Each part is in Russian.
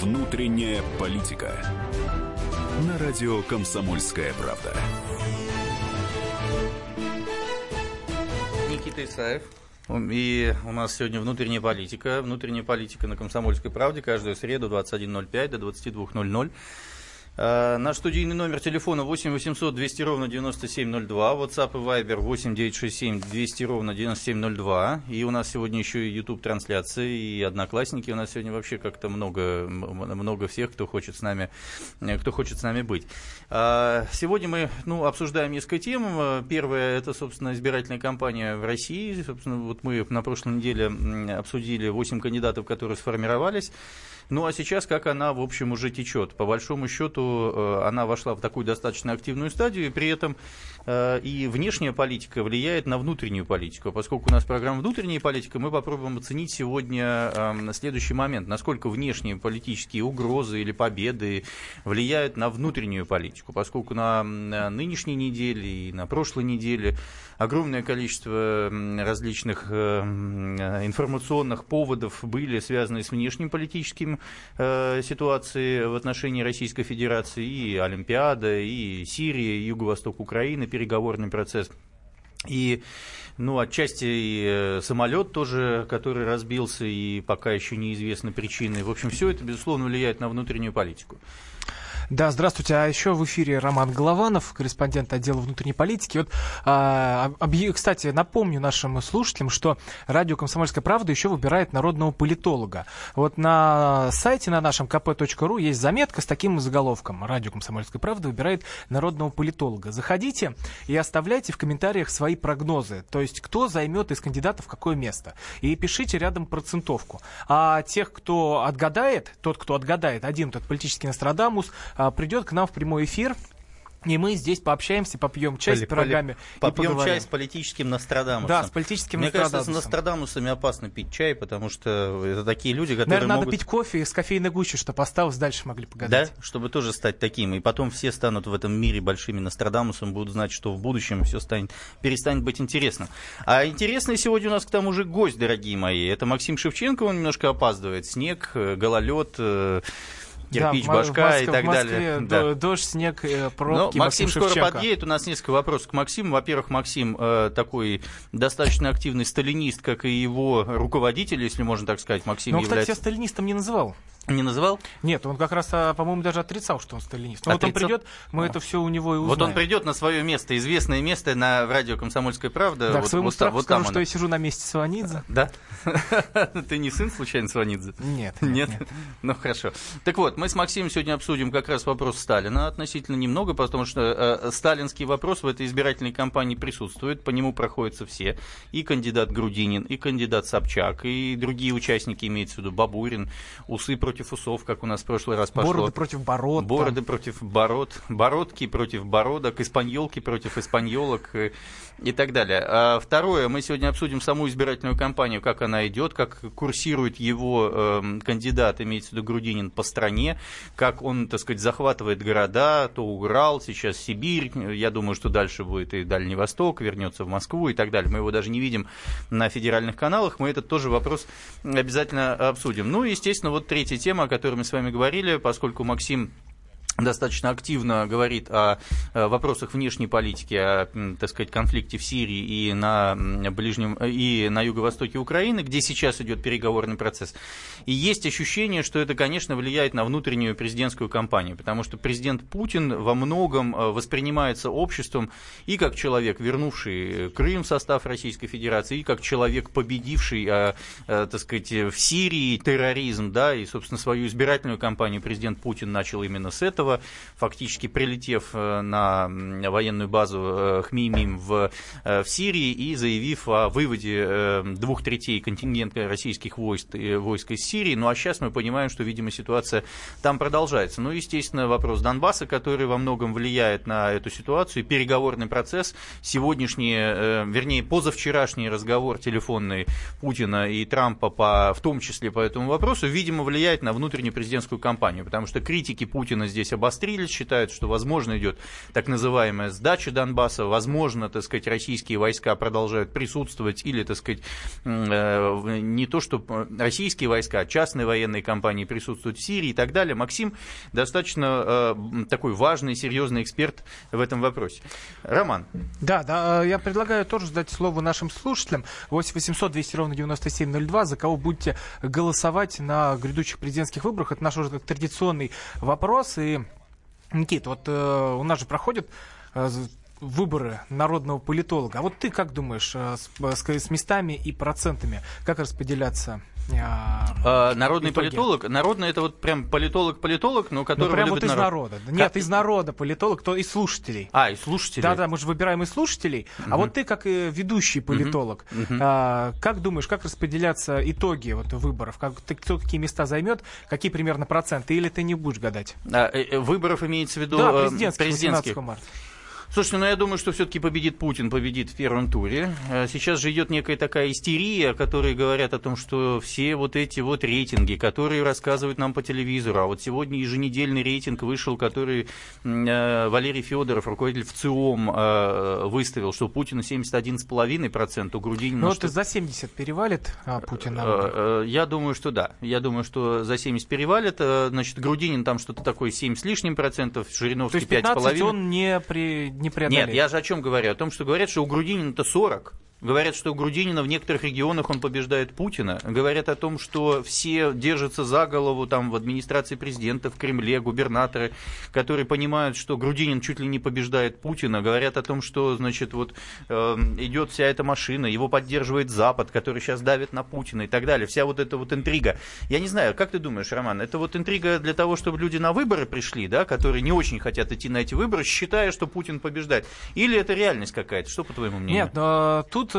Внутренняя политика. На радио «Комсомольская правда». Никита Исаев. И у нас сегодня внутренняя политика. Внутренняя политика на «Комсомольской правде» каждую среду 21.05 до 22.00. Э, наш студийный номер телефона 8 800 200 ровно 9702, WhatsApp и Viber 8 967 200 ровно 9702. И у нас сегодня еще и YouTube трансляции, и одноклассники. У нас сегодня вообще как-то много, много всех, кто хочет с нами, э, кто хочет с нами быть. Э, сегодня мы ну, обсуждаем несколько тем. Первая это, собственно, избирательная кампания в России. Собственно, вот мы на прошлой неделе обсудили 8 кандидатов, которые сформировались. Ну а сейчас как она, в общем, уже течет. По большому счету, э, она вошла в такую достаточно активную стадию, и при этом э, и внешняя политика влияет на внутреннюю политику. Поскольку у нас программа «Внутренняя политика», мы попробуем оценить сегодня эм, следующий момент. Насколько внешние политические угрозы или победы влияют на внутреннюю политику. Поскольку на нынешней неделе и на прошлой неделе огромное количество различных э, информационных поводов были связаны с внешним политическим э, ситуацией в отношении Российской Федерации, и Олимпиада, и Сирия, и Юго-Восток Украины, переговорный процесс. И, ну, отчасти и э, самолет тоже, который разбился, и пока еще неизвестны причины. В общем, все это, безусловно, влияет на внутреннюю политику. Да, здравствуйте. А еще в эфире Роман Голованов, корреспондент отдела внутренней политики. Вот, а, объ... кстати, напомню нашим слушателям, что радио «Комсомольская правда» еще выбирает народного политолога. Вот на сайте на нашем kp.ru есть заметка с таким заголовком. Радио «Комсомольская правда» выбирает народного политолога. Заходите и оставляйте в комментариях свои прогнозы. То есть, кто займет из кандидатов какое место. И пишите рядом процентовку. А тех, кто отгадает, тот, кто отгадает, один тот политический Нострадамус, а, придет к нам в прямой эфир. И мы здесь пообщаемся, попьем чай Поли, с пирогами. Попьем чай с политическим Нострадамусом. Да, с политическим Мне Нострадамусом. кажется, с Нострадамусами опасно пить чай, потому что это такие люди, которые Наверное, могут... надо пить кофе с кофейной гущей, чтобы осталось дальше могли погадать. Да, чтобы тоже стать таким. И потом все станут в этом мире большими Нострадамусом, будут знать, что в будущем все станет, перестанет быть интересным. А интересный сегодня у нас к тому же гость, дорогие мои. Это Максим Шевченко, он немножко опаздывает. Снег, э, гололед, э, кирпич, да, башка Москве, и так в Москве далее. Да. Дождь, снег, э, пробки. Но Максим, Максим скоро подъедет. У нас несколько вопросов к Максиму. Во-первых, Максим э, такой достаточно активный сталинист, как и его руководитель, если можно так сказать. Максим Но, является... кстати, я сталинистом не называл. Не называл? Нет, он как раз, а, по-моему, даже отрицал, что он сталинист. Но отрицал? вот он придет, мы а. это все у него и узнаем. Вот он придет на свое место, известное место на радио «Комсомольская правда». Да, вот, к своему вот, страху вот скажу, что я сижу на месте Сванидзе. Да? Ты не сын, случайно, Сванидзе? Нет. Нет? Ну, хорошо. Так вот, мы с Максимом сегодня обсудим как раз вопрос Сталина относительно немного, потому что э, сталинский вопрос в этой избирательной кампании присутствует, по нему проходятся все. И кандидат Грудинин, и кандидат Собчак, и другие участники, имеется в виду Бабурин, усы против усов, как у нас нас в прошлый раз пошло. Бороды против бород. Бороды там. против бород. Бородки против бородок. Испаньолки против испаньолок и, и так далее. А второе, мы сегодня обсудим саму избирательную кампанию, как она идет, как курсирует его э, кандидат, имеется в виду Грудинин, по стране, как он, так сказать, захватывает города, то Урал, сейчас Сибирь, я думаю, что дальше будет и Дальний Восток, вернется в Москву и так далее. Мы его даже не видим на федеральных каналах, мы этот тоже вопрос обязательно обсудим. Ну и, естественно, вот третья тема, о которой мы с вами говорили, поскольку Максим достаточно активно говорит о вопросах внешней политики, о, так сказать, конфликте в Сирии и на ближнем и на юго-востоке Украины, где сейчас идет переговорный процесс. И есть ощущение, что это, конечно, влияет на внутреннюю президентскую кампанию, потому что президент Путин во многом э, воспринимается обществом и как человек, вернувший Крым в состав Российской Федерации, и как человек, победивший, э, э, так сказать, в Сирии терроризм, да, и, собственно, свою избирательную кампанию президент Путин начал именно с этого Киева, фактически прилетев э, на военную базу э, Хмеймим в, э, в Сирии и заявив о выводе двух третей контингента российских войск, войск из Сирии. Ну а сейчас мы понимаем, что, видимо, ситуация там продолжается. Ну, естественно, вопрос Донбасса, который во многом влияет на эту ситуацию, переговорный процесс, сегодняшний, вернее, позавчерашний разговор телефонный Путина и Трампа, по, в том числе по этому вопросу, видимо, влияет на внутреннюю президентскую кампанию, потому что критики Путина здесь обострились, считают, что, возможно, идет так называемая сдача Донбасса, возможно, так сказать, российские войска продолжают присутствовать, или, так сказать, э, не то, что российские войска, а частные военные компании присутствуют в Сирии и так далее. Максим достаточно э, такой важный, серьезный эксперт в этом вопросе. Роман. Да, да, я предлагаю тоже задать слово нашим слушателям. 8 800 200 ровно 9702. За кого будете голосовать на грядущих президентских выборах? Это наш уже традиционный вопрос. И, Никит, вот э, у нас же проходят э, выборы народного политолога. А вот ты как думаешь, э, с, с местами и процентами, как распределяться а, а, народный итоги. политолог. Народный это вот прям политолог-политолог, но который ну, прям вот из народ. народа. Нет, как... из народа политолог, то из слушателей. А, из слушателей. Да-да, мы же выбираем из слушателей. Угу. А вот ты как ведущий политолог, угу. а, как думаешь, как распределяться итоги вот выборов? Как, ты, кто какие места займет, какие примерно проценты? Или ты не будешь гадать? А, э, э, выборов имеется в виду да, президентских, президентских. марта. Слушайте, ну я думаю, что все-таки победит Путин, победит в первом туре. Э, сейчас же идет некая такая истерия, которые говорят о том, что все вот эти вот рейтинги, которые рассказывают нам по телевизору, а вот сегодня еженедельный рейтинг вышел, который э, Валерий Федоров, руководитель ВЦИОМ, э, выставил, что Путина 71,5%, у Грудинина... Ну вот что... за 70 перевалит а, Путин? Я думаю, что да. Я думаю, что за 70 перевалит. Значит, Грудинин там что-то такое 7 с лишним процентов, Жириновский 5,5. То есть 15 он не, при, не преодолеть. Нет, я же о чем говорю? О том, что говорят, что у Грудинина-то 40, Говорят, что Грудинина в некоторых регионах он побеждает Путина. Говорят о том, что все держатся за голову там в администрации президента, в Кремле, губернаторы, которые понимают, что Грудинин чуть ли не побеждает Путина. Говорят о том, что, значит, вот э, идет вся эта машина, его поддерживает Запад, который сейчас давит на Путина и так далее. Вся вот эта вот интрига. Я не знаю, как ты думаешь, Роман, это вот интрига для того, чтобы люди на выборы пришли, да, которые не очень хотят идти на эти выборы, считая, что Путин побеждает? Или это реальность какая-то? Что по твоему мнению? Нет, но тут тут э,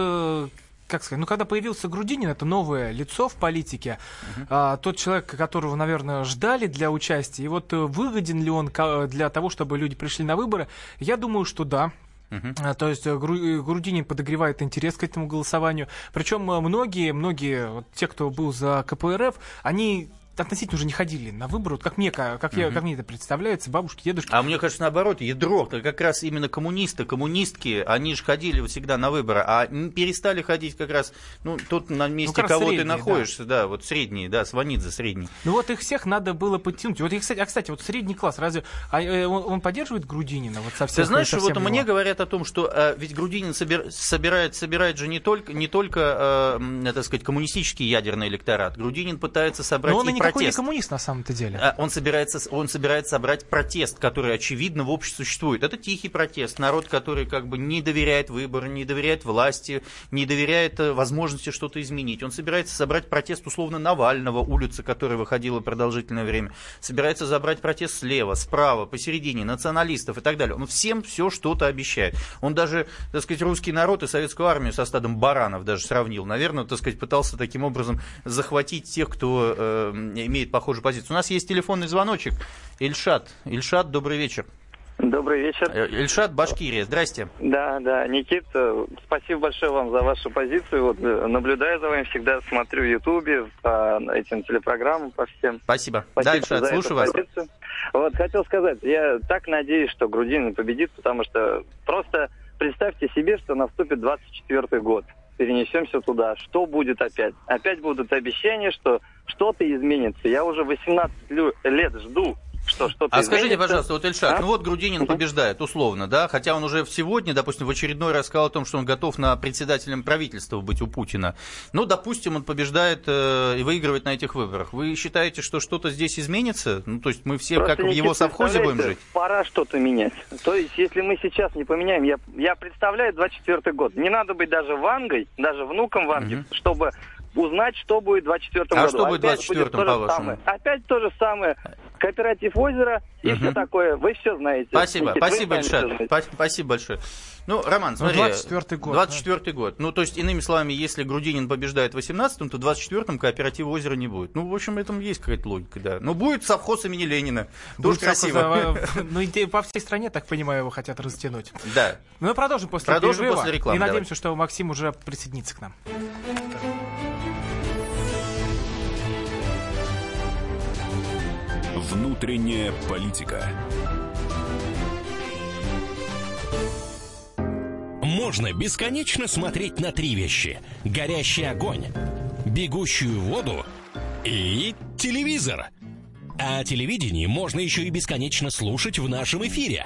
как сказать, ну, когда появился Грудинин, это новое лицо в политике, uh-huh. а, тот человек, которого, наверное, ждали для участия, и вот э, выгоден ли он для того, чтобы люди пришли на выборы, я думаю, что да, Uh-huh. То есть Грудинин подогревает интерес к этому голосованию. Причем многие, многие, вот те, кто был за КПРФ, они относительно уже не ходили на выборы, вот как мне, как, как, я, как мне это представляется, бабушки, дедушки. А мне кажется, наоборот, ядро, как раз именно коммунисты, коммунистки, они же ходили всегда на выборы, а перестали ходить как раз, ну, тут на месте ну, кого средние, ты находишься, да. да, вот средние, да, Сванидзе средний. Ну вот их всех надо было подтянуть. Вот, кстати, а, кстати, вот средний класс, разве а, э, он, он поддерживает Грудинина? Вот совсем, ты знаешь, вот его? мне говорят о том, что а, ведь Грудинин собир, собирает, собирает же не только, не только а, так сказать, коммунистический ядерный электорат. Грудинин пытается собрать Но он и, и протест. не коммунист на самом-то деле. А, он собирается, он собирается собрать протест, который, очевидно, в обществе существует. Это тихий протест. Народ, который как бы не доверяет выборам, не доверяет власти, не доверяет э, возможности что-то изменить. Он собирается собрать протест условно Навального, улицы, которая выходила продолжительное время. Собирается забрать протест слева, справа, посередине, националистов и так далее. Он всем все что-то обещает. Он даже, так сказать, русский народ и советскую армию со стадом баранов даже сравнил. Наверное, так сказать, пытался таким образом захватить тех, кто э, имеет похожую позицию. У нас есть телефонный звоночек. Ильшат. Ильшат, добрый вечер. Добрый вечер. Э, Ильшат, Башкирия. Здрасте. Да, да. Никит, спасибо большое вам за вашу позицию. Вот э, наблюдаю за вами, всегда смотрю в Ютубе, по этим телепрограммам, по всем. Спасибо. Спасибо да, Ильшат, слушаю вас. Позицию. Вот, хотел сказать, я так надеюсь, что Грудин победит, потому что просто представьте себе, что наступит 24 год перенесемся туда. Что будет опять? Опять будут обещания, что что-то изменится. Я уже 18 лет жду что что-то А изменится. скажите, пожалуйста, вот Ильшат, а? ну вот Грудинин побеждает, условно, да, хотя он уже сегодня, допустим, в очередной раз сказал о том, что он готов на председателем правительства быть у Путина. Ну, допустим, он побеждает э, и выигрывает на этих выборах. Вы считаете, что что-то здесь изменится? Ну, то есть мы все Просто как в его совхозе будем жить? Пора что-то менять. То есть, если мы сейчас не поменяем, я, я представляю 24 год, не надо быть даже Вангой, даже внуком Ванги, угу. чтобы узнать, что будет в 24 а году. А что будет в 24 по-вашему? Опять то же самое. Кооператив озера и угу. все такое. Вы все знаете. Спасибо, Никит, спасибо большое. Спасибо большое. Ну, Роман, ну, смотри. 24 год. 24 да? год. Ну, то есть, иными словами, если Грудинин побеждает в 18-м, то в 24-м кооператива озера не будет. Ну, в общем, этом есть какая-то логика, да. Ну, будет совхоз имени Ленина. Тоже красиво. Ну, по всей стране, так понимаю, его хотят растянуть. Да. Ну, продолжим после Продолжим после рекламы. И надеемся, что Максим уже присоединится к нам. Внутренняя политика. Можно бесконечно смотреть на три вещи. Горящий огонь, бегущую воду и телевизор. А телевидение можно еще и бесконечно слушать в нашем эфире.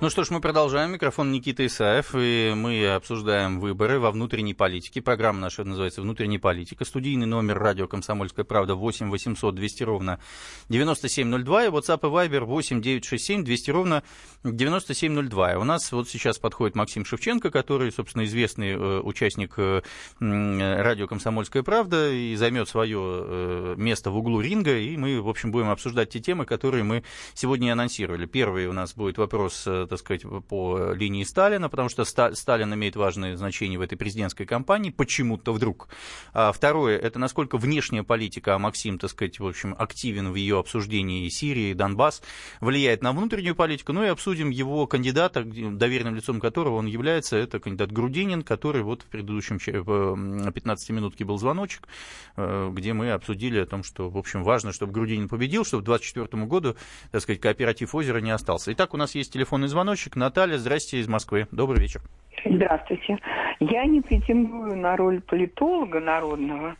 Ну что ж, мы продолжаем. Микрофон Никита Исаев, и мы обсуждаем выборы во внутренней политике. Программа наша называется «Внутренняя политика». Студийный номер радио «Комсомольская правда» 8 800 200 ровно 9702, и WhatsApp и Viber 8 967 200 ровно 9702. И у нас вот сейчас подходит Максим Шевченко, который, собственно, известный э, участник э, радио «Комсомольская правда» и займет свое э, место в углу ринга, и мы, в общем, будем обсуждать те темы, которые мы сегодня анонсировали. Первый у нас будет вопрос так сказать, по линии Сталина, потому что Сталин имеет важное значение в этой президентской кампании, почему-то вдруг. А второе, это насколько внешняя политика, а Максим, так сказать, в общем, активен в ее обсуждении Сирии, Донбасс, влияет на внутреннюю политику, ну и обсудим его кандидата, доверенным лицом которого он является, это кандидат Грудинин, который вот в предыдущем 15 минутке был звоночек, э, где мы обсудили о том, что, в общем, важно, чтобы Грудинин победил, чтобы к 2024 году, так сказать, кооператив озера не остался. Итак, у нас есть телефонный звонок звоночек. Наталья, здрасте, из Москвы. Добрый вечер. Здравствуйте. Я не претендую на роль политолога народного.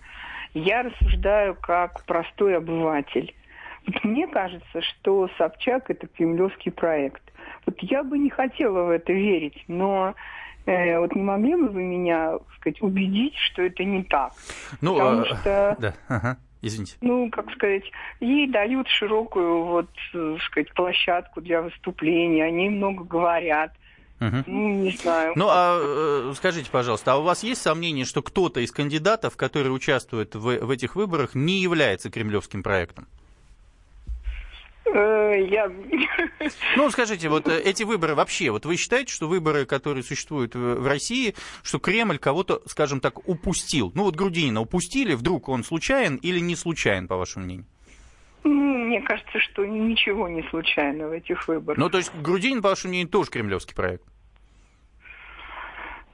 Я рассуждаю как простой обыватель. Вот мне кажется, что Собчак – это кремлевский проект. Вот я бы не хотела в это верить, но э, вот не могли бы вы меня, так сказать, убедить, что это не так? Ну, Потому а... что... Да, ага. Извините. Ну, как сказать, ей дают широкую вот, э, сказать, площадку для выступления, они много говорят. Угу. Ну, не знаю. Ну, а э, скажите, пожалуйста, а у вас есть сомнение, что кто-то из кандидатов, которые участвуют в, в этих выборах, не является кремлевским проектом? Я... Ну, скажите, вот э, эти выборы вообще, вот вы считаете, что выборы, которые существуют в России, что Кремль кого-то, скажем так, упустил? Ну, вот Грудинина упустили, вдруг он случайен или не случайен, по вашему мнению? Мне кажется, что ничего не случайно в этих выборах. Ну, то есть Грудинин, по вашему мнению, тоже кремлевский проект?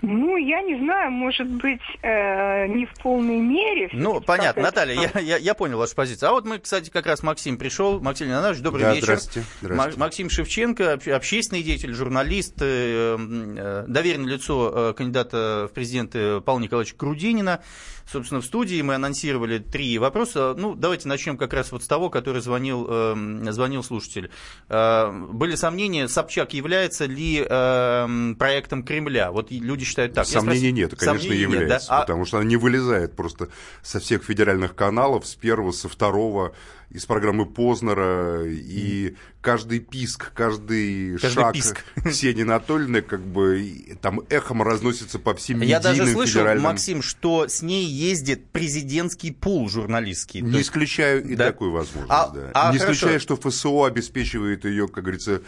Ну, я не знаю, может быть, э, не в полной мере. Ну, понятно, Наталья, я, я, я понял вашу позицию. А вот мы, кстати, как раз Максим пришел. Максим Леонидович, добрый да, вечер. Здравствуйте. здравствуйте. Максим Шевченко, общественный деятель, журналист, э, э, доверенное лицо э, кандидата в президенты Павла Николаевича Крудинина. Собственно, в студии мы анонсировали три вопроса. Ну, давайте начнем как раз вот с того, который звонил, э, звонил слушатель. Э, были сомнения, Собчак является ли э, проектом Кремля? Вот люди считают так. Сомнений спросил, нет, конечно, сомнений является, нет, да? потому а... что она не вылезает просто со всех федеральных каналов, с первого, со второго из программы Познера, и каждый писк, каждый, каждый шаг писк. Ксении Анатольевны как бы там эхом разносится по всем Я даже слышал, федеральным... Максим, что с ней ездит президентский пул журналистский. Не есть... исключаю и да? такую возможность, а, да. А, Не хорошо. исключаю, что ФСО обеспечивает ее, как говорится,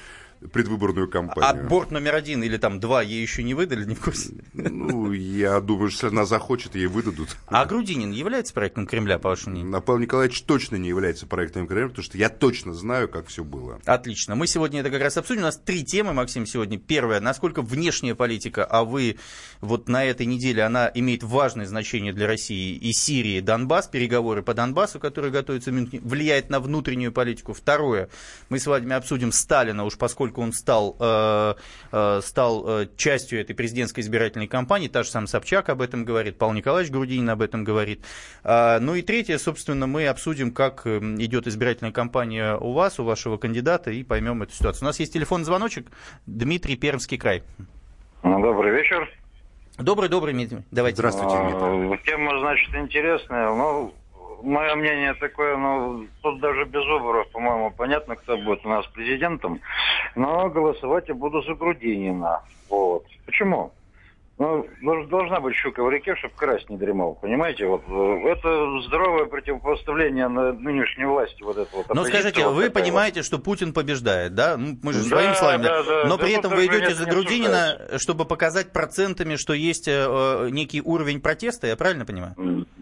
предвыборную кампанию. А борт номер один или там два ей еще не выдали, не в курсе? Ну, я думаю, что если она захочет, ей выдадут. А Грудинин является проектом Кремля, по вашему мнению? А Павел Николаевич точно не является проектом Кремля, потому что я точно знаю, как все было. Отлично. Мы сегодня это как раз обсудим. У нас три темы, Максим, сегодня. Первая, насколько внешняя политика, а вы вот на этой неделе, она имеет важное значение для России и Сирии, Донбасс, переговоры по Донбассу, которые готовятся, влияет на внутреннюю политику. Второе, мы с вами обсудим Сталина, уж поскольку поскольку он стал, э, э, стал э, частью этой президентской избирательной кампании, та же сам Собчак об этом говорит, Павел Николаевич Грудинин об этом говорит. А, ну и третье, собственно, мы обсудим, как идет избирательная кампания у вас, у вашего кандидата, и поймем эту ситуацию. У нас есть телефонный звоночек. Дмитрий, Пермский край. Ну, добрый вечер. Добрый, добрый, Дмитрий. Давайте. Здравствуйте, Дмитрий. А, тема, значит, интересная. Ну, мое мнение такое, ну, тут даже без выборов, по-моему, понятно, кто будет у нас президентом. Но голосовать я буду за Грудинина. Вот. Почему? ну, должна быть щука в реке, чтобы карась не дремал. Понимаете, вот э, это здоровое противопоставление на нынешней власти. Вот это вот. Но скажите, вот вы понимаете, вот. что Путин побеждает, да? Ну, мы же да, своими словами. Да, да, Но да, при этом вы идете за Грудинина, чтобы показать процентами, что есть э, э, некий уровень протеста, я правильно понимаю?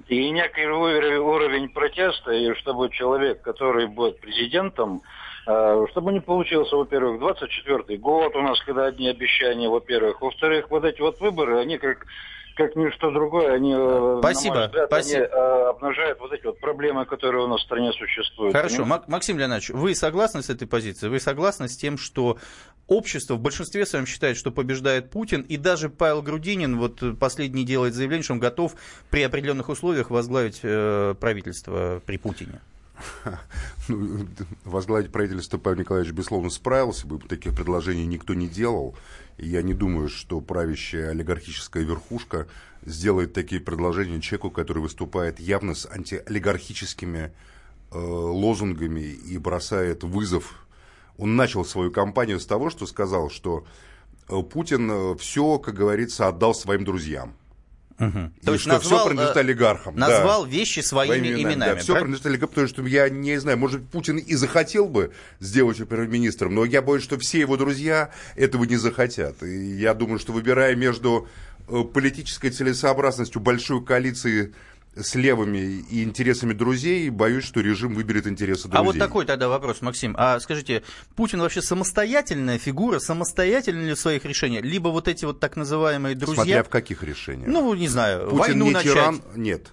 И некий уровень протеста, и чтобы человек, который будет президентом, чтобы не получился, во-первых, 24 год у нас, когда одни обещания, во-первых. Во-вторых, вот эти вот выборы, они как как ничто другое, они, э, спасибо, взгляд, спасибо. они э, обнажают вот эти вот проблемы, которые у нас в стране существуют. Хорошо, Мак- Максим Леонидович, вы согласны с этой позицией? Вы согласны с тем, что общество в большинстве своем считает, что побеждает Путин, и даже Павел Грудинин вот последний делает заявление, что он готов при определенных условиях возглавить э, правительство при Путине? Ну, возглавить правительство Павел Николаевич, безусловно, справился бы. Таких предложений никто не делал. И я не думаю, что правящая олигархическая верхушка сделает такие предложения человеку, который выступает явно с антиолигархическими э, лозунгами и бросает вызов. Он начал свою кампанию с того, что сказал, что э, Путин э, все, как говорится, отдал своим друзьям. Угу. То есть что назвал, все принадлежит э, олигархам. Назвал да. вещи своими, своими именами. именами да, все принадлежит олигархам, потому что я не знаю, может, Путин и захотел бы сделать его премьер-министром, но я боюсь, что все его друзья этого не захотят. И я думаю, что выбирая между э, политической целесообразностью большой коалиции с левыми и интересами друзей, боюсь, что режим выберет интересы друзей. А вот такой тогда вопрос, Максим. А скажите, Путин вообще самостоятельная фигура, самостоятельный ли в своих решениях? Либо вот эти вот так называемые друзья... Смотря в каких решениях. Ну, не знаю, Путин войну не начать. тиран, нет.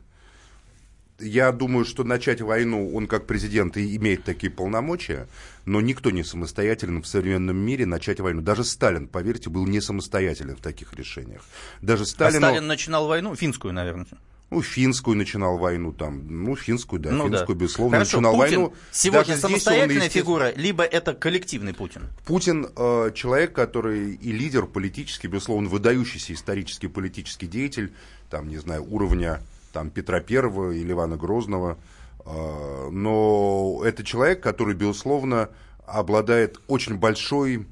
Я думаю, что начать войну, он как президент и имеет такие полномочия, но никто не самостоятелен в современном мире начать войну. Даже Сталин, поверьте, был не самостоятелен в таких решениях. Даже Сталину... А Сталин начинал войну, финскую, наверное. Ну, финскую начинал войну там. Ну, финскую, да, ну, финскую, да. безусловно, Хорошо, начинал Путин войну. Сегодня Даже самостоятельная естественно... фигура, либо это коллективный Путин? Путин э, человек, который и лидер политический, безусловно, выдающийся исторический политический деятель, там, не знаю, уровня там, Петра Первого или Ивана Грозного. Э, но это человек, который, безусловно, обладает очень большой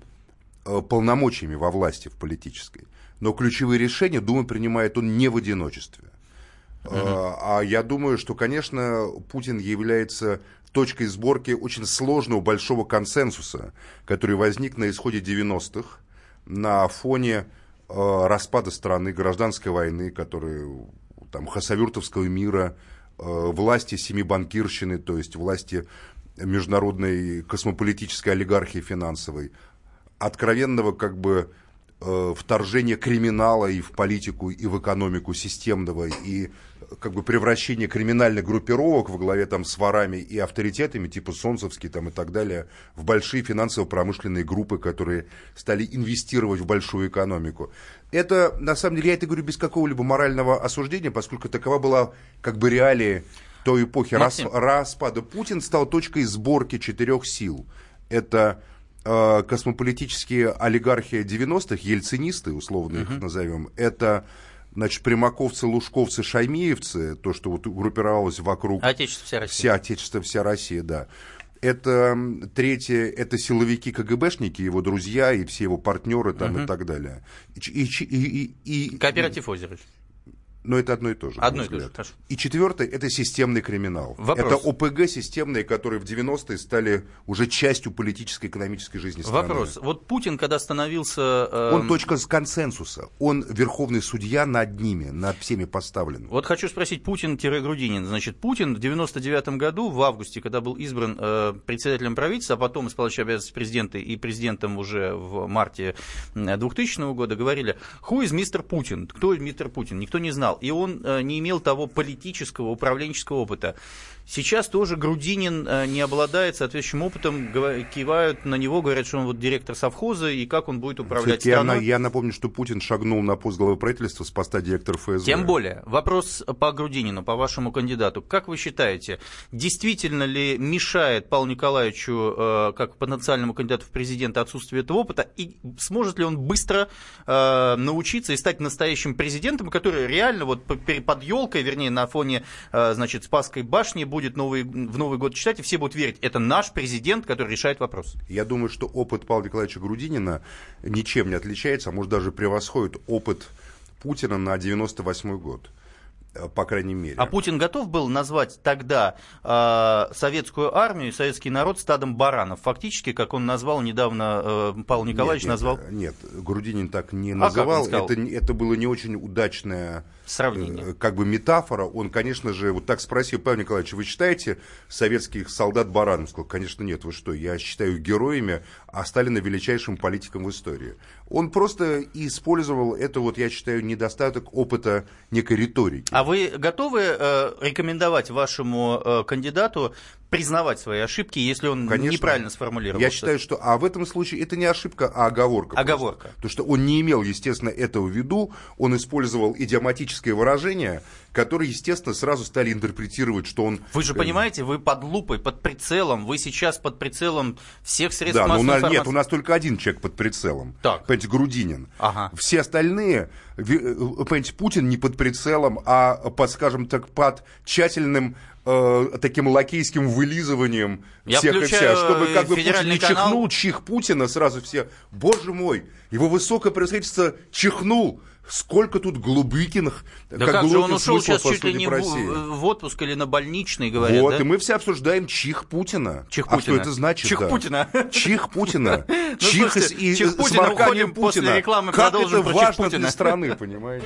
э, полномочиями во власти в политической. Но ключевые решения, думаю, принимает он не в одиночестве. А я думаю, что, конечно, Путин является точкой сборки очень сложного большого консенсуса, который возник на исходе 90-х на фоне э, распада страны, гражданской войны, который там хасавюртовского мира, э, власти семи банкирщины, то есть власти международной космополитической олигархии финансовой, откровенного как бы э, вторжения криминала и в политику, и в экономику системного, и как бы превращение криминальных группировок во главе там с ворами и авторитетами, типа Солнцевский там и так далее, в большие финансово-промышленные группы, которые стали инвестировать в большую экономику. Это, на самом деле, я это говорю без какого-либо морального осуждения, поскольку такова была как бы реалии той эпохи рас, распада. Путин стал точкой сборки четырех сил. Это э, космополитические олигархи 90-х, ельцинисты, условно uh-huh. их назовем, это значит, примаковцы, лужковцы, шаймеевцы, то, что вот группировалось вокруг... Отечество вся Россия. Вся Отечество вся Россия, да. Это третье, это силовики КГБшники, его друзья и все его партнеры там угу. и так далее. И, и, и, и, Кооператив Озерович. Но это одно и то же. Одно и то же, хорошо. И четвертое – это системный криминал. Вопрос. Это ОПГ системные, которые в 90-е стали уже частью политической экономической жизни страны. Вопрос. Вот Путин, когда становился... Э... Он точка консенсуса. Он верховный судья над ними, над всеми поставлен. Вот хочу спросить Путин-Грудинин. Значит, Путин в 99-м году, в августе, когда был избран э, председателем правительства, а потом исполняющий обязанности президента и президентом уже в марте 2000 года, говорили, who is Mr. Путин? Кто мистер Путин? Никто не знал, и он э, не имел того политического, управленческого опыта. Сейчас тоже Грудинин э, не обладает соответствующим опытом, кивают на него, говорят, что он вот директор совхоза, и как он будет управлять Кстати, страной. Я, я напомню, что Путин шагнул на пост главы правительства с поста директора ФСБ. Тем более, вопрос по Грудинину, по вашему кандидату. Как вы считаете, действительно ли мешает Павлу Николаевичу, э, как потенциальному кандидату в президенты, отсутствие этого опыта, и сможет ли он быстро научиться и стать настоящим президентом, который реально вот под елкой, вернее, на фоне, значит, Спасской башни будет новый, в Новый год читать, и все будут верить. Это наш президент, который решает вопрос. Я думаю, что опыт Павла Николаевича Грудинина ничем не отличается, а может даже превосходит опыт Путина на 98 год. Э, по крайней мере. А Путин готов был назвать тогда э, советскую армию и советский народ стадом баранов? Фактически, как он назвал недавно, э, Павел Николаевич нет, назвал... Нет, Грудинин так не называл. А это, это было не очень удачное сравнение. Э, как бы метафора. Он, конечно же, вот так спросил, Павел Николаевич, вы считаете советских солдат баранами? Сказал, конечно, нет, вы что, я считаю героями, а Сталина величайшим политиком в истории. Он просто использовал это, вот я считаю, недостаток опыта некой риторики. А вы готовы э, рекомендовать вашему э, кандидату признавать свои ошибки, если он Конечно. неправильно сформулировал. Я считаю, что а в этом случае это не ошибка, а оговорка. Оговорка. Просто. Потому что он не имел, естественно, этого в виду, он использовал идиоматическое выражение, которые, естественно, сразу стали интерпретировать, что он... Вы же понимаете, вы под лупой, под прицелом, вы сейчас под прицелом всех средств да, массовой но у нас, информации. Нет, у нас только один человек под прицелом. Так. Понимаете, Грудинин. Ага. Все остальные, э, понимаете, Путин не под прицелом, а под, скажем так, под тщательным э, таким лакейским вылизыванием Я всех и вся, чтобы как бы Путин не канал... чихнул чих Путина, сразу все, боже мой, его высокое превосходительство чихнул, Сколько тут Глубыкиных, да как, как же он ушел сейчас чуть ли не в, в отпуск или на больничный, говорят, Вот, да? и мы все обсуждаем чих Путина. Чих Путина. А что это значит? Чих да? Путина. Чих Путина. Ну, чих и чих Путина после рекламы, Как это важно для страны, понимаете?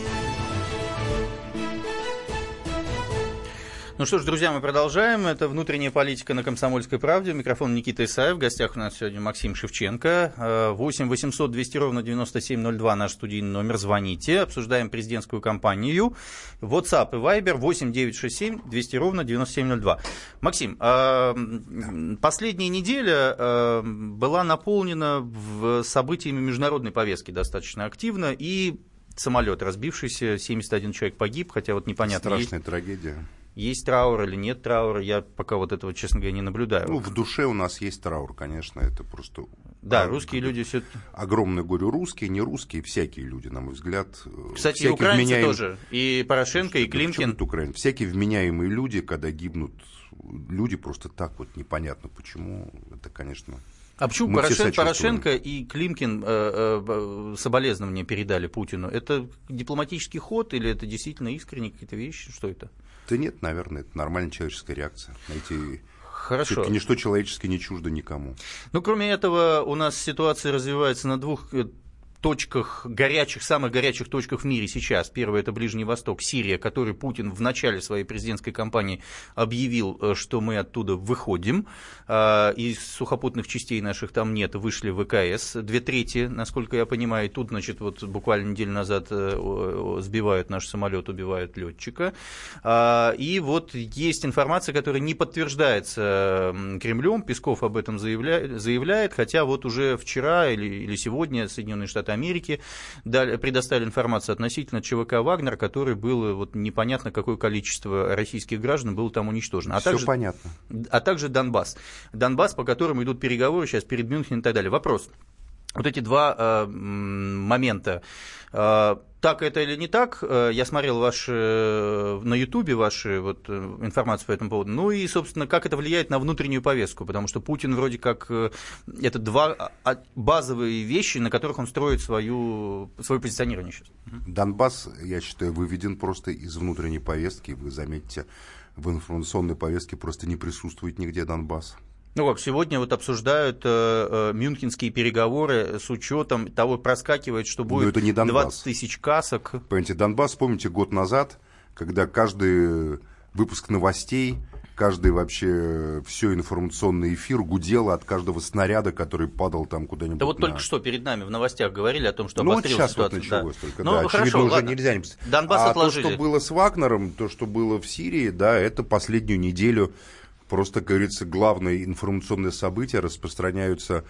Ну что ж, друзья, мы продолжаем. Это внутренняя политика на Комсомольской правде. Микрофон Никита Исаев. В гостях у нас сегодня Максим Шевченко. 8 800 200 ровно 9702 наш студийный номер. Звоните. Обсуждаем президентскую кампанию. WhatsApp и Viber 8 967 200 ровно 9702. Максим, а, последняя неделя а, была наполнена событиями международной повестки достаточно активно. И самолет разбившийся, 71 человек погиб, хотя вот непонятно. Страшная есть... трагедия есть траур или нет траура, я пока вот этого, честно говоря, не наблюдаю. Ну, в душе у нас есть траур, конечно, это просто... Да, русские люди все... Огромное горе русские, не русские, всякие люди, на мой взгляд. Э, Кстати, и украинцы вменяем... тоже, и Порошенко, и Климкин. Украин? Всякие вменяемые люди, когда гибнут люди просто так вот, непонятно почему, это, конечно... А почему Порошен, Порошенко и Климкин э, э, соболезнования передали Путину? Это дипломатический ход или это действительно искренние какие-то вещи? Что это? Да нет, наверное, это нормальная человеческая реакция. Найти Хорошо. Все-таки ничто человеческое не чуждо никому. Ну, кроме этого, у нас ситуация развивается на двух э, точках, горячих, самых горячих точках в мире сейчас. Первое – это Ближний Восток, Сирия, который Путин в начале своей президентской кампании объявил, э, что мы оттуда выходим. А, из сухопутных частей наших там нет, вышли ВКС. Две трети, насколько я понимаю, тут, значит, вот буквально неделю назад э, сбивают наш самолет, убивают летчика. А, и вот есть информация, которая не подтверждается Кремлем, Песков об этом заявляет, заявляет хотя вот уже вчера или, или сегодня Соединенные Штаты Америки дали, предоставили информацию относительно ЧВК «Вагнер», который был, вот непонятно какое количество российских граждан было там уничтожено. А Все также, понятно. А также Донбасс. Донбасс, по которому идут переговоры сейчас перед Мюнхеном и так далее. Вопрос. Вот эти два э, момента. Э, так это или не так? Э, я смотрел ваши, э, на Ютубе ваши вот, э, информацию по этому поводу. Ну и, собственно, как это влияет на внутреннюю повестку? Потому что Путин вроде как... Это два а, а, базовые вещи, на которых он строит свою, свое позиционирование сейчас. Донбасс, я считаю, выведен просто из внутренней повестки. Вы заметите, в информационной повестке просто не присутствует нигде Донбасс. Ну как, сегодня вот обсуждают э, э, мюнхенские переговоры с учетом того, проскакивает, что будет это не 20 тысяч касок. Понимаете, Донбасс, помните, год назад, когда каждый выпуск новостей каждый вообще, все информационный эфир гудело от каждого снаряда, который падал там куда-нибудь. Да вот на... только что перед нами в новостях говорили о том, что ну, вот сейчас ситуация. вот началось да. только, ну, да. Хорошо, Очевидно, ладно. уже нельзя не... Донбасс а отложили. то, что было с Вагнером, то, что было в Сирии, да, это последнюю неделю просто, как говорится, главные информационные события распространяются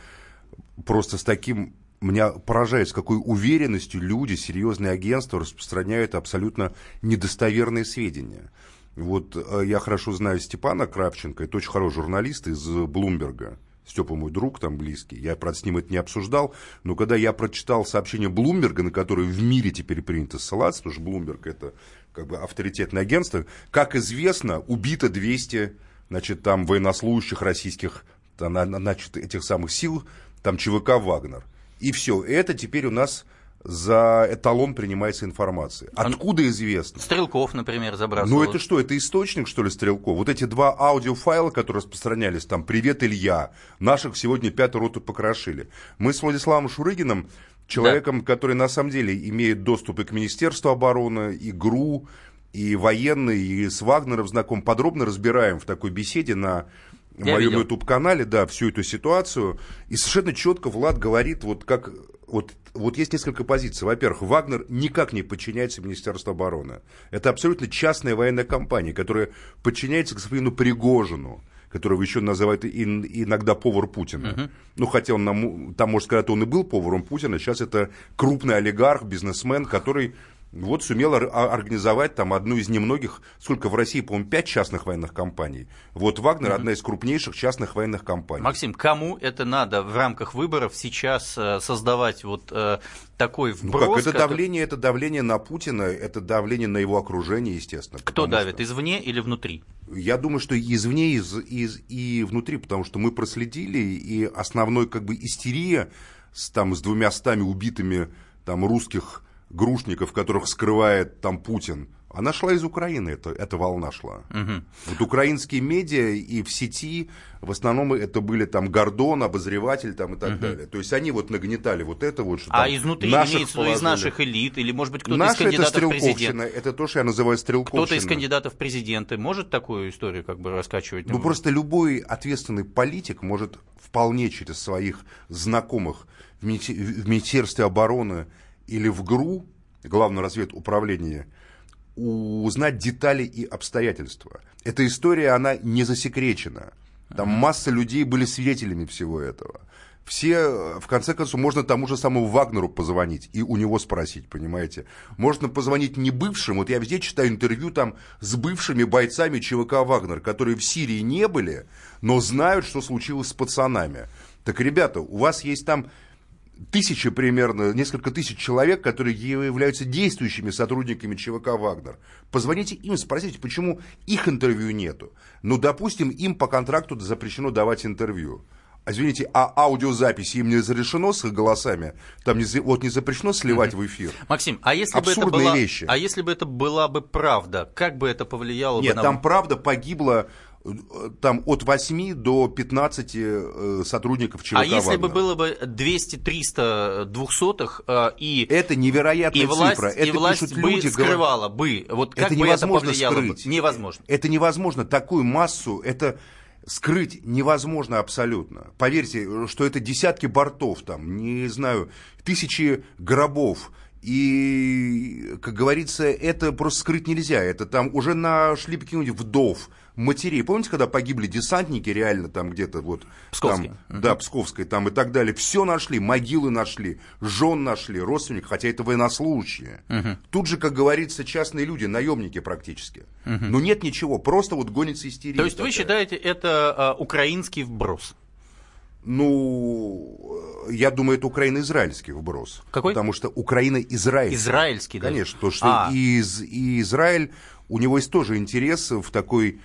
просто с таким меня поражает, с какой уверенностью люди, серьезные агентства распространяют абсолютно недостоверные сведения. Вот э, я хорошо знаю Степана Кравченко, это очень хороший журналист из Блумберга. Степа мой друг там близкий, я, правда, с ним это не обсуждал, но когда я прочитал сообщение Блумберга, на которое в мире теперь принято ссылаться, потому что Блумберг это как бы авторитетное агентство, как известно, убито 200 значит, там военнослужащих российских, там, значит, этих самых сил, там ЧВК «Вагнер». И все, это теперь у нас за эталон принимается информация. Откуда известно? Стрелков, например, забрасывал. Ну это что, это источник, что ли, Стрелков? Вот эти два аудиофайла, которые распространялись, там, «Привет, Илья», наших сегодня пятую роту покрошили. Мы с Владиславом Шурыгиным, человеком, да. который на самом деле имеет доступ и к Министерству обороны, и ГРУ, и военный, и с Вагнером знаком, подробно разбираем в такой беседе на я моем YouTube-канале, да, всю эту ситуацию. И совершенно четко Влад говорит, вот как вот, вот есть несколько позиций. Во-первых, Вагнер никак не подчиняется Министерству обороны. Это абсолютно частная военная компания, которая подчиняется господину Пригожину которого еще называют иногда повар Путина. Uh-huh. Ну, хотя он нам, там, может сказать, он и был поваром Путина, сейчас это крупный олигарх, бизнесмен, который вот сумел организовать там одну из немногих, сколько в России, по-моему, пять частных военных компаний. Вот Вагнер mm одна из крупнейших частных военных компаний. Максим, кому это надо в рамках выборов сейчас э, создавать вот э, такой вброс? Ну как, это давление, это давление на Путина, это давление на его окружение, естественно. Кто давит, что... извне или внутри? Я думаю, что и извне, из, из, и внутри, потому что мы проследили, и основной как бы истерия с, там, с двумя стами убитыми там, русских грушников, которых скрывает там Путин, она шла из Украины, это, эта волна шла. Угу. Вот украинские медиа и в сети, в основном это были там Гордон, обозреватель там и так угу. далее. То есть они вот нагнетали вот это вот, что А изнутри имеется из наших элит, или может быть кто-то Наши из кандидатов это в президенты? Это то, что я называю стрелковщина. Кто-то из кандидатов в президенты может такую историю как бы раскачивать? Ну просто любой ответственный политик может вполне через своих знакомых в Министерстве обороны или в ГРУ, Главное разведуправление, узнать детали и обстоятельства. Эта история, она не засекречена. Там масса людей были свидетелями всего этого. Все, в конце концов, можно тому же самому Вагнеру позвонить и у него спросить, понимаете. Можно позвонить не бывшим, вот я везде читаю интервью там с бывшими бойцами ЧВК «Вагнер», которые в Сирии не были, но знают, что случилось с пацанами. Так, ребята, у вас есть там тысячи примерно, несколько тысяч человек, которые являются действующими сотрудниками ЧВК «Вагнер». Позвоните им, спросите, почему их интервью нету. Ну, допустим, им по контракту запрещено давать интервью. Извините, а аудиозаписи им не разрешено с их голосами? Там не, вот не запрещено сливать mm-hmm. в эфир? Максим, а если Абсурдные бы это была, вещи. А если бы это была бы правда, как бы это повлияло Нет, бы на... там правда погибло там от 8 до 15 э, сотрудников ЧВК А если Вагнера. бы было бы 200, 300, 200 э, и... Это невероятная и власть, цифра. Это и власть пишут бы люди, скрывала бы. Вот как это бы невозможно это скрыть. Бы? Невозможно. Это невозможно. Такую массу, это скрыть невозможно абсолютно. Поверьте, что это десятки бортов, там, не знаю, тысячи гробов. И, как говорится, это просто скрыть нельзя. Это там уже нашли каких-нибудь вдов, матерей. Помните, когда погибли десантники реально там где-то вот... Псковской. Там, угу. Да, Псковской там и так далее. Все нашли, могилы нашли, жен нашли, родственников, хотя это военнослужащие. Угу. Тут же, как говорится, частные люди, наемники практически. Угу. Но нет ничего, просто вот гонится истерия. То есть такая. вы считаете, это э, украинский вброс? Ну, я думаю, это Украина-израильский вброс. Какой? Потому что Украина-израильский. Израильский, да? Конечно, потому что а. из, и Израиль, у него есть тоже интерес в такой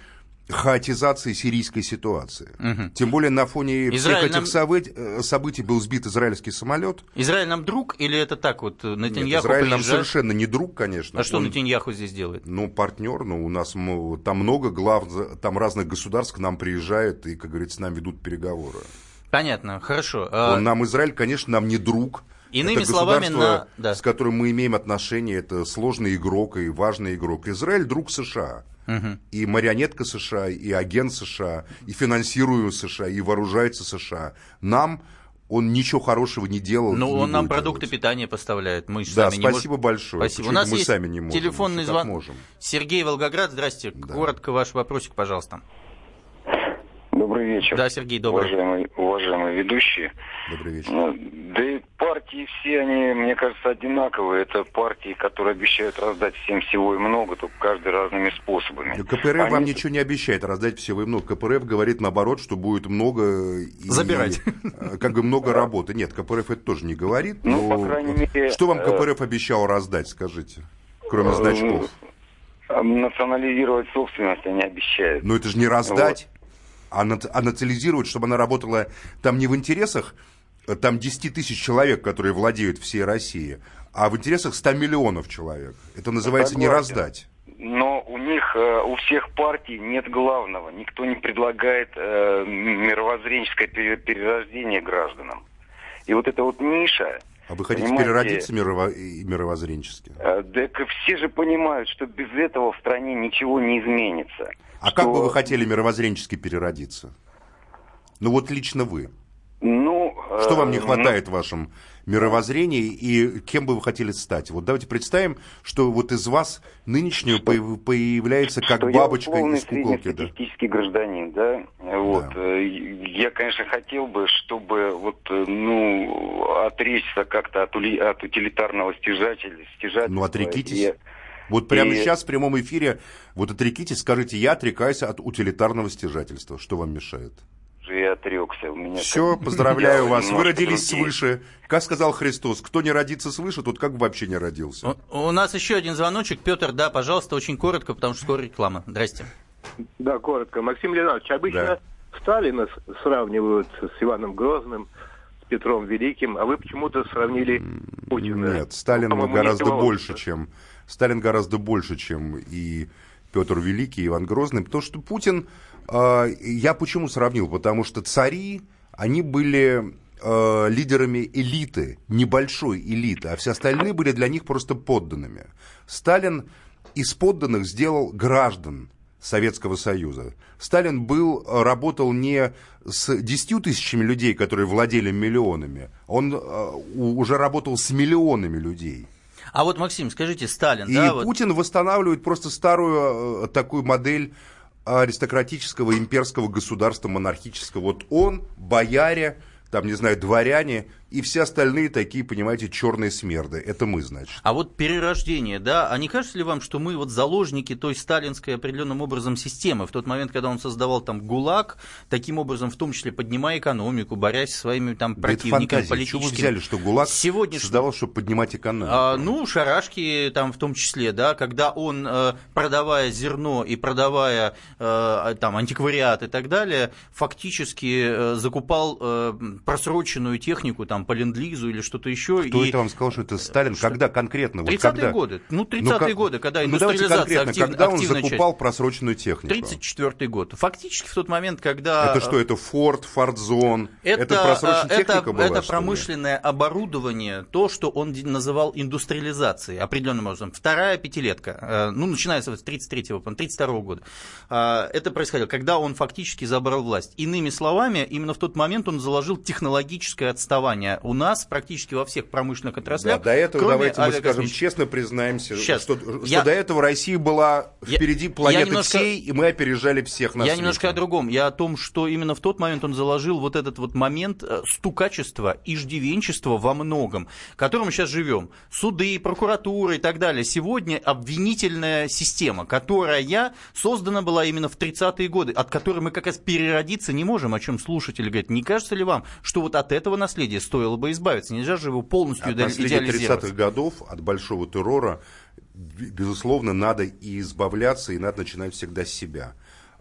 хаотизации сирийской ситуации. Угу. Тем более на фоне Израиль всех этих нам... событий был сбит израильский самолет. Израиль нам друг или это так вот Натаньяху Нет, Израиль приезжает? нам совершенно не друг, конечно. А что Он... Натаньяху здесь делает? Ну, партнер, ну, у нас там много глав, там разных государств к нам приезжают и, как говорится, с нами ведут переговоры. Понятно, хорошо. Он нам Израиль, конечно, нам не друг. Иными это словами, на... да. с которым мы имеем отношение, это сложный игрок и важный игрок. Израиль друг США. Угу. И марионетка США, и агент США, и финансируемый США, и вооружается США. Нам он ничего хорошего не делал. Ну, он нам продукты делать. питания поставляет. Мы да, сами спасибо не большое. Спасибо. У нас мы есть сами не можем. телефонный звонок. Можем. Сергей Волгоград, здрасте. Да. Коротко ваш вопросик, пожалуйста. Добрый вечер. Да, Сергей, добрый. Уважаемые ведущие. Добрый вечер. Ну, да и партии все, они, мне кажется, одинаковые. Это партии, которые обещают раздать всем всего и много, только каждый разными способами. КПРФ они... вам ничего не обещает раздать всего и много. КПРФ говорит наоборот, что будет много... И, Забирать. Э, как бы много работы. Нет, КПРФ это тоже не говорит. Ну, по крайней мере... Что вам э, КПРФ обещал раздать, скажите? Кроме э, значков. Национализировать собственность они обещают. Но это же не раздать. Вот а, а национализировать, чтобы она работала там не в интересах э, там 10 тысяч человек, которые владеют всей Россией, а в интересах 100 миллионов человек. Это называется Согласен. не раздать. Но у них, э, у всех партий нет главного. Никто не предлагает э, мировоззренческое перерождение гражданам. И вот эта вот ниша, а вы хотите Понимаете, переродиться мирово... мировоззренчески? Да все же понимают, что без этого в стране ничего не изменится. А что... как бы вы хотели мировоззренчески переродиться? Ну вот лично вы. Ну, что вам не э, хватает ну... в вашем мировоззрении и кем бы вы хотели стать? Вот давайте представим, что вот из вас нынешнего что, появляется как что бабочка я из куколки. Да. гражданин, да? Вот. Да. Э, я, конечно, хотел бы, чтобы вот, э, ну, отречься как-то от, от утилитарного стяжательства. Ну, отрекитесь. И... Вот прямо и... сейчас в прямом эфире вот отрекитесь, скажите, я отрекаюсь от утилитарного стяжательства. Что вам мешает? Же я отрекся. У меня Все, поздравляю вас. Вы родились другие. свыше. Как сказал Христос, кто не родится свыше, тот как бы вообще не родился. У, у нас еще один звоночек. Петр, да, пожалуйста, очень коротко, потому что скоро реклама. Здрасте. Да, коротко. Максим Леонидович, обычно да. Сталина сравнивают с Иваном Грозным, с Петром Великим, а вы почему-то сравнили Путина. Нет, Сталин ну, гораздо больше, чем... Сталин гораздо больше, чем и Петр Великий, и Иван Грозный, потому что Путин я почему сравнил? Потому что цари, они были э, лидерами элиты, небольшой элиты, а все остальные были для них просто подданными. Сталин из подданных сделал граждан Советского Союза. Сталин был, работал не с 10 тысячами людей, которые владели миллионами, он э, уже работал с миллионами людей. А вот, Максим, скажите, Сталин... И да, Путин вот... восстанавливает просто старую э, такую модель аристократического имперского государства монархического. Вот он, бояре, там, не знаю, дворяне и все остальные такие, понимаете, черные смерды. Это мы, значит. А вот перерождение, да, а не кажется ли вам, что мы вот заложники той сталинской определенным образом системы в тот момент, когда он создавал там ГУЛАГ, таким образом, в том числе поднимая экономику, борясь со своими там противниками да политическими. Чего вы взяли, что ГУЛАГ Сегодня... создавал, чтобы поднимать экономику? А, ну, шарашки там в том числе, да, когда он, э, продавая зерно и продавая э, там антиквариат и так далее, фактически э, закупал просроченную технику, там, там по ленд-лизу или что-то еще. Кто и... это вам сказал, что это Сталин? Что... Когда конкретно? 30-е вот годы. Ну, 30-е ну, как... годы, когда ну, индустриализация ну, актив... Когда он закупал часть. просроченную технику? 34-й год. Фактически в тот момент, когда... Это что, это Форд, Фордзон? Это, это просроченная это, техника была, Это промышленное оборудование, то, что он называл индустриализацией определенным образом. Вторая пятилетка, э, ну, начинается с 33-го, 32-го года. Это происходило, когда он фактически забрал власть. Иными словами, именно в тот момент он заложил технологическое отставание образования у нас практически во всех промышленных отраслях. Да, до этого давайте мы скажем честно признаемся, Сейчас. что, я... что до этого Россия была впереди я... планеты я немножко... всей, и мы опережали всех на Я свете. немножко о другом. Я о том, что именно в тот момент он заложил вот этот вот момент э, стукачества, иждивенчества во многом, в котором мы сейчас живем. Суды, прокуратура и так далее. Сегодня обвинительная система, которая создана была именно в 30-е годы, от которой мы как раз переродиться не можем, о чем слушатели говорят. Не кажется ли вам, что вот от этого наследия стоило бы избавиться. Нельзя же его полностью от идеализировать. 30-х годов, от большого террора, безусловно, надо и избавляться, и надо начинать всегда с себя.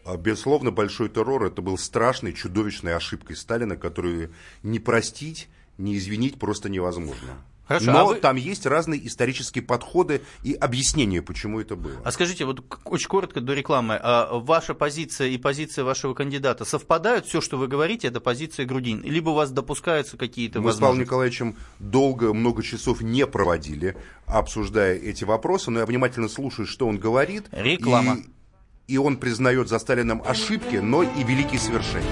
А, безусловно, большой террор это был страшной, чудовищной ошибкой Сталина, которую не простить, не извинить просто невозможно. Хорошо, Но а вы... там есть разные исторические подходы и объяснения, почему это было. А скажите, вот очень коротко до рекламы. А ваша позиция и позиция вашего кандидата совпадают? Все, что вы говорите, это позиция Грудин? Либо у вас допускаются какие-то Мы с Павлом Николаевичем долго, много часов не проводили, обсуждая эти вопросы, но я внимательно слушаю, что он говорит. Реклама. И, и он признает за Сталином ошибки, но и великие совершения.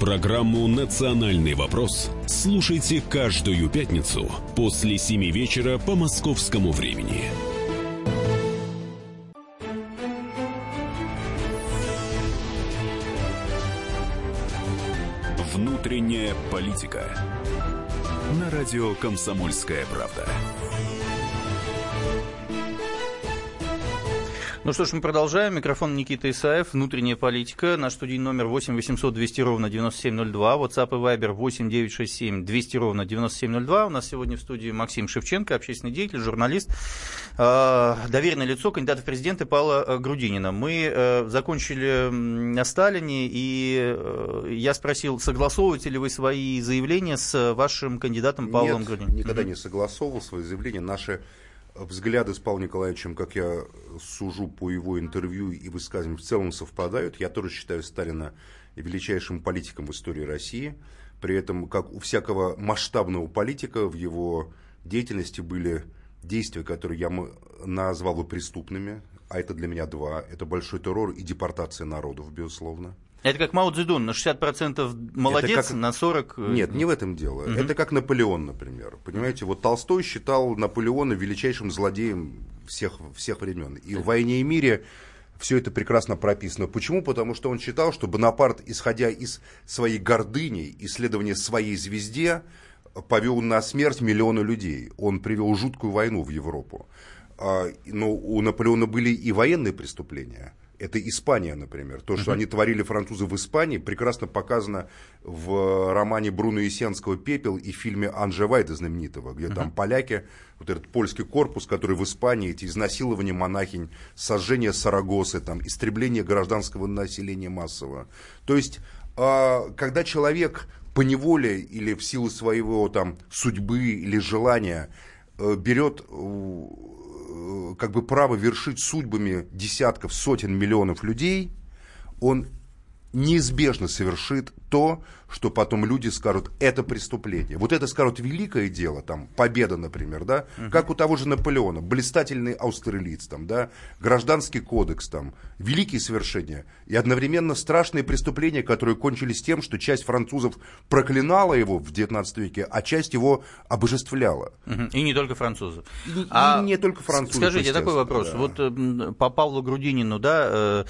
Программу «Национальный вопрос» слушайте каждую пятницу после 7 вечера по московскому времени. Внутренняя политика. На радио «Комсомольская правда». Ну что ж, мы продолжаем. Микрофон Никита Исаев, внутренняя политика. Наш студийный номер 8 800 200 ровно 9702. WhatsApp и Viber 8 967 200 ровно 9702. У нас сегодня в студии Максим Шевченко, общественный деятель, журналист, э, доверенное лицо кандидата в президенты Павла э, Грудинина. Мы э, закончили на Сталине, и я спросил, согласовываете ли вы свои заявления с вашим кандидатом Павлом Нет, Грудининым? никогда не согласовывал свои заявления. Наши взгляды с Павлом Николаевичем, как я сужу по его интервью и высказываниям, в целом совпадают. Я тоже считаю Сталина величайшим политиком в истории России. При этом, как у всякого масштабного политика, в его деятельности были действия, которые я назвал бы преступными, а это для меня два. Это большой террор и депортация народов, безусловно. Это как Мао Цзэдун, на 60% молодец, как... на 40%... Э, Нет, не в этом дело. Угу. Это как Наполеон, например. Понимаете, вот Толстой считал Наполеона величайшим злодеем всех, всех времен. И в «Войне и мире» все это прекрасно прописано. Почему? Потому что он считал, что Бонапарт, исходя из своей гордыни, исследования своей звезде, повел на смерть миллионы людей. Он привел жуткую войну в Европу. А, но у Наполеона были и военные преступления – это Испания, например. То, что они творили французы в Испании, прекрасно показано в романе Бруно Есенского «Пепел» и фильме Анжи Вайда знаменитого, где там поляки, вот этот польский корпус, который в Испании, эти изнасилования монахинь, сожжение Сарагосы, там, истребление гражданского населения массово. То есть, а, когда человек по неволе или в силу своего там судьбы или желания э, берет как бы право вершить судьбами десятков, сотен миллионов людей, он неизбежно совершит то, что потом люди скажут, это преступление. Вот это скажут великое дело, там, победа, например, да, угу. как у того же Наполеона, блистательный австралиец, там, да, гражданский кодекс, там, великие совершения и одновременно страшные преступления, которые кончились тем, что часть французов проклинала его в 19 веке, а часть его обожествляла. Угу. И не только французы. И, а, и не только французы. Скажите, такой вопрос. Да. Вот по Павлу Грудинину, да, э,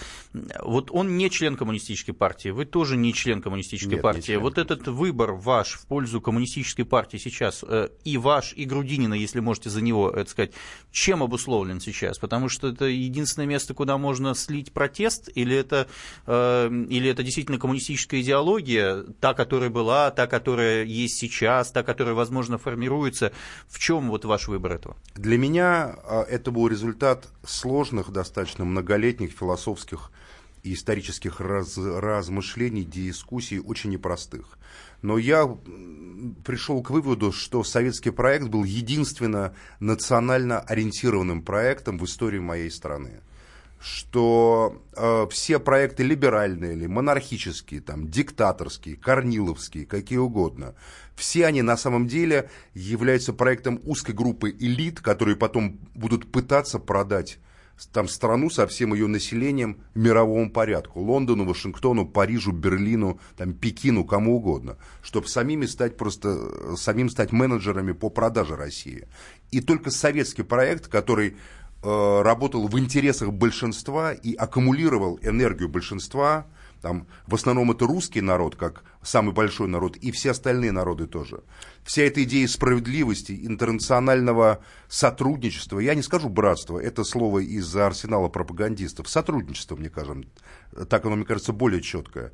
вот он не член коммунистической партии, вы тоже не член коммунистической Нет, партии партия, вот этот выбор ваш в пользу коммунистической партии сейчас, э, и ваш, и Грудинина, если можете за него это сказать, чем обусловлен сейчас? Потому что это единственное место, куда можно слить протест, или это, э, или это действительно коммунистическая идеология, та, которая была, та, которая есть сейчас, та, которая, возможно, формируется. В чем вот ваш выбор этого? Для меня э, это был результат сложных, достаточно многолетних философских и исторических раз, размышлений, дискуссий очень непростых. Но я пришел к выводу, что советский проект был единственно национально ориентированным проектом в истории моей страны что э, все проекты либеральные или монархические, там, диктаторские, корниловские, какие угодно, все они на самом деле являются проектом узкой группы элит, которые потом будут пытаться продать там страну со всем ее населением мировому порядку. Лондону, Вашингтону, Парижу, Берлину, там, Пекину, кому угодно. Чтобы самими стать просто, самим стать менеджерами по продаже России. И только советский проект, который э, работал в интересах большинства и аккумулировал энергию большинства, Там в основном это русский народ, как самый большой народ, и все остальные народы тоже. Вся эта идея справедливости, интернационального сотрудничества, я не скажу братства, это слово из арсенала пропагандистов, сотрудничество, мне кажется, так оно, мне кажется, более четкое.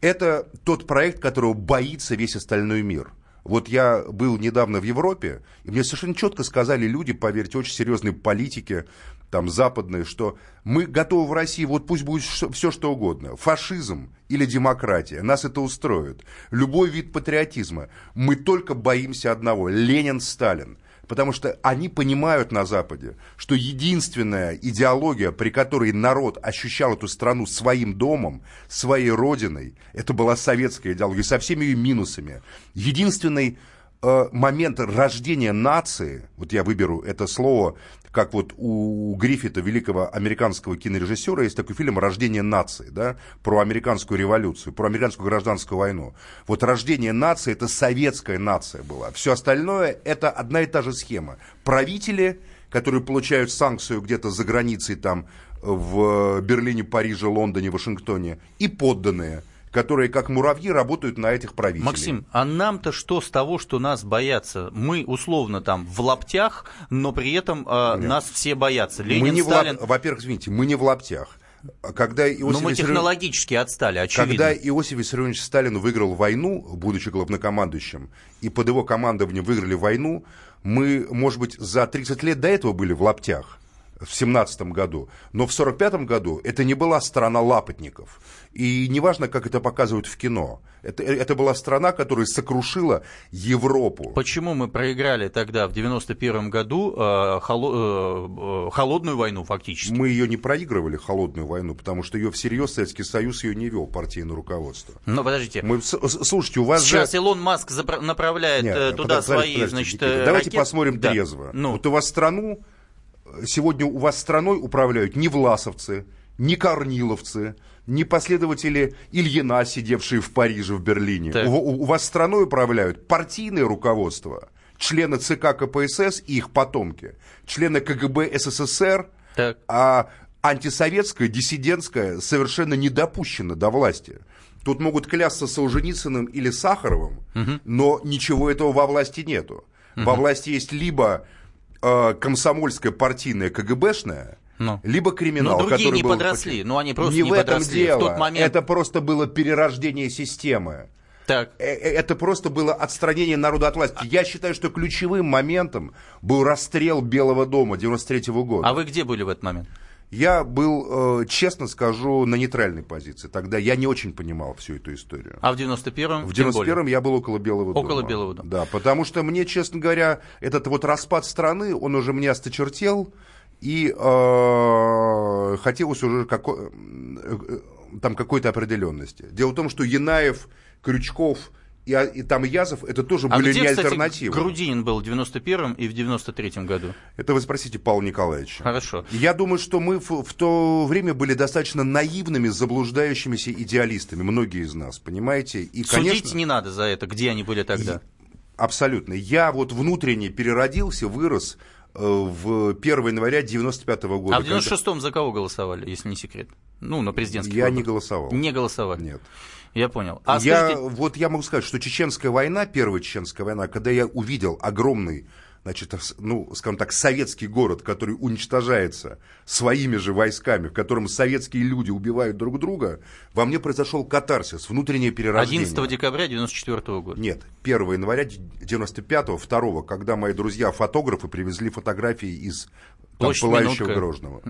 Это тот проект, которого боится весь остальной мир – вот я был недавно в Европе, и мне совершенно четко сказали люди, поверьте, очень серьезные политики, там, западные, что мы готовы в России, вот пусть будет все что угодно, фашизм или демократия, нас это устроит, любой вид патриотизма. Мы только боимся одного, Ленин, Сталин потому что они понимают на Западе, что единственная идеология, при которой народ ощущал эту страну своим домом, своей родиной, это была советская идеология со всеми ее минусами. Единственный э, момент рождения нации, вот я выберу это слово, как вот у Гриффита, великого американского кинорежиссера, есть такой фильм «Рождение нации», да, про американскую революцию, про американскую гражданскую войну. Вот рождение нации – это советская нация была. Все остальное – это одна и та же схема. Правители, которые получают санкцию где-то за границей, там, в Берлине, Париже, Лондоне, Вашингтоне, и подданные – которые как муравьи работают на этих правителей. Максим, а нам-то что с того, что нас боятся? Мы условно там в лаптях, но при этом э, нас все боятся. Ленин, мы не Сталин... в лап... Во-первых, извините, мы не в лаптях. Когда Иосиф Но мы технологически Виссарионович... отстали, очевидно. Когда Иосиф Виссарионович Сталин выиграл войну, будучи главнокомандующим, и под его командованием выиграли войну, мы, может быть, за 30 лет до этого были в лаптях в 17 году. Но в 45 году это не была страна лапотников. И неважно, как это показывают в кино. Это, это была страна, которая сокрушила Европу. Почему мы проиграли тогда, в 91 году, э, холо, э, холодную войну фактически? Мы ее не проигрывали, холодную войну, потому что ее всерьез Советский Союз ее не вел, партийное руководство. Но подождите. Мы, слушайте, у вас Сейчас же... Илон Маск направляет Нет, э, туда подожди, свои, подожди, значит, Давайте ракет... посмотрим да. трезво. Ну. Вот у вас страну сегодня у вас страной управляют не власовцы, не корниловцы, не последователи Ильина, сидевшие в Париже, в Берлине. У, у, у вас страной управляют партийное руководство, члены ЦК КПСС и их потомки, члены КГБ СССР, так. а антисоветская, диссидентская совершенно не допущена до власти. Тут могут клясться Солженицыным или Сахаровым, угу. но ничего этого во власти нету. Угу. Во власти есть либо э, комсомольская партийная КГБшная, ну. либо криминал, но другие который не был... подросли, ну они просто не, не в этом дело. В тот момент... Это просто было перерождение системы. Так. Э, э, это просто было отстранение народа от власти. Я считаю, что ключевым моментом был расстрел Белого дома 93 -го года. А вы где были в этот момент? Я был, э, честно скажу, на нейтральной позиции. Тогда я не очень понимал всю эту историю. А в 91-м? В 91-м я был около Белого дома. Около Белого дома. Да, потому что мне, честно говоря, этот вот распад страны, он уже мне осточертел. И э, хотелось уже како- э, там какой-то определенности. Дело в том, что Янаев, Крючков и, а, и там Язов, это тоже а были где, не кстати, альтернативы. Грудинин был в 91-м и в 93-м году. Это вы спросите Павла Николаевича. Хорошо. Я думаю, что мы в, в то время были достаточно наивными, заблуждающимися идеалистами, многие из нас, понимаете? И, конечно, Судить не надо за это, где они были тогда. И, абсолютно. Я вот внутренне переродился, вырос э, в 1 января 95 -го года. А в 96-м когда... за кого голосовали, если не секрет? Ну, на президентский Я выбор. не голосовал. Не голосовал. Нет. Я понял. А я, скажите... Вот я могу сказать, что Чеченская война, первая Чеченская война, когда я увидел огромный значит, ну, скажем так, советский город, который уничтожается своими же войсками, в котором советские люди убивают друг друга, во мне произошел катарсис, внутреннее перерождение. 11 декабря 94 года? Нет, 1 января 95-го, 2 когда мои друзья-фотографы привезли фотографии из там, пылающего Грозного.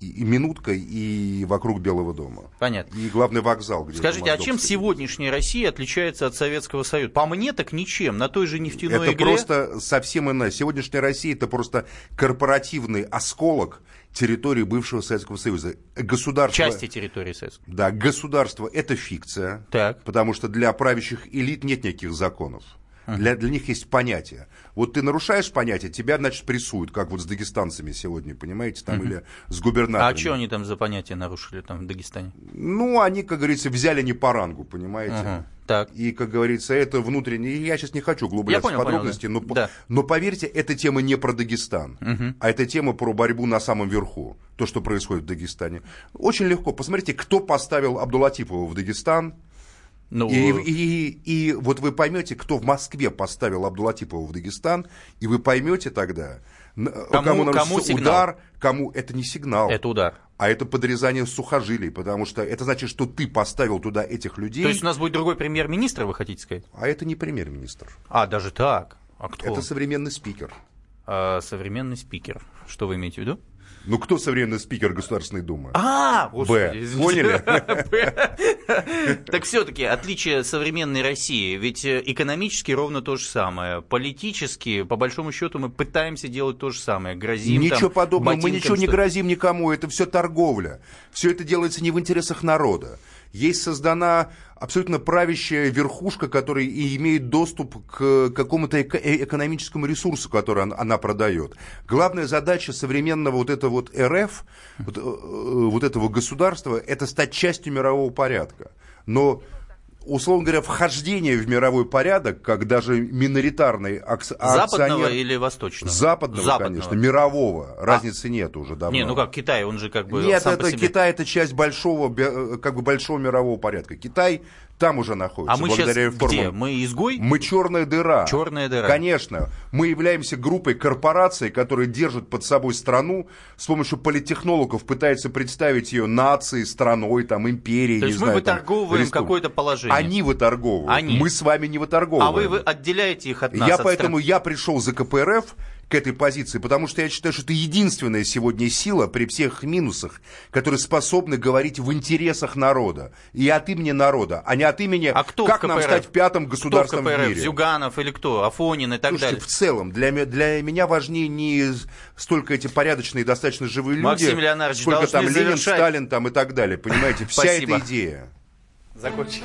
И, минуткой, и вокруг Белого дома. Понятно. И главный вокзал. Где Скажите, а чем сегодняшняя Россия отличается от Советского Союза? По мне так ничем. На той же нефтяной это игре... просто совсем иная. Сегодняшняя Россия это просто корпоративный осколок территории бывшего Советского Союза. Государство... Части территории Советского Да, государство это фикция. Так. Потому что для правящих элит нет никаких законов. Для, для них есть понятие. Вот ты нарушаешь понятие, тебя, значит, прессуют, как вот с дагестанцами сегодня, понимаете, там, uh-huh. или с губернатором. А что они там за понятие нарушили там в Дагестане? Ну, они, как говорится, взяли не по рангу, понимаете. Uh-huh. Так. И, как говорится, это внутреннее... Я сейчас не хочу углубляться понял, в подробности, понял, да. но, да. но поверьте, эта тема не про Дагестан, угу. а это тема про борьбу на самом верху, то, что происходит в Дагестане. Очень легко. Посмотрите, кто поставил Абдулатипова в Дагестан, ну, и, и, и, и вот вы поймете, кто в Москве поставил Абдулатипова в Дагестан, и вы поймете тогда, кому, кому, кому удар, кому это не сигнал. Это удар а это подрезание сухожилий, потому что это значит, что ты поставил туда этих людей. То есть у нас будет другой премьер-министр, вы хотите сказать? А это не премьер-министр. А, даже так? А кто? Это современный спикер. А, современный спикер. Что вы имеете в виду? Ну, кто современный спикер Государственной Думы? А, Б. Поняли? Так все-таки отличие современной России, ведь э, экономически ровно то же самое. Политически, по большому счету, мы пытаемся делать то же самое. Грозим Ничего подобного, мы ничего не грозим никому, это все торговля. Все это делается не в интересах народа есть создана абсолютно правящая верхушка, которая и имеет доступ к какому-то э, экономическому ресурсу, который она, продает. Главная задача современного вот этого вот РФ, вот, э, вот этого государства, это стать частью мирового порядка. Но условно говоря, вхождение в мировой порядок, как даже миноритарный акционер... Западного или восточного? Западного, Западного. конечно, мирового. А. Разницы нет уже давно. Не, ну как Китай, он же как бы Нет, это. Китай это часть большого, э, как бы большого мирового порядка. Китай там уже находится. А мы сейчас реформам. где? Мы изгой? Мы черная дыра. Черная дыра. Конечно. Мы являемся группой корпораций, которые держат под собой страну, с помощью политтехнологов пытаются представить ее нацией, страной, там, империей. То есть мы знаю, выторговываем какое-то положение. Они выторговывают. Они. Мы с вами не выторговываем. А вы, вы отделяете их от нас. Я от поэтому стран... я пришел за КПРФ, к этой позиции, потому что я считаю, что это единственная сегодня сила при всех минусах, которая способна говорить в интересах народа и от имени народа, а не от имени а кто как нам стать в пятом государством кто в, КПРФ? в мире. Зюганов или кто? Афонин и так Слушайте, далее. в целом, для, для меня важнее не столько эти порядочные, достаточно живые Максим люди, сколько там Ленин, завершать. Сталин там и так далее. Понимаете, вся эта идея. Закончили.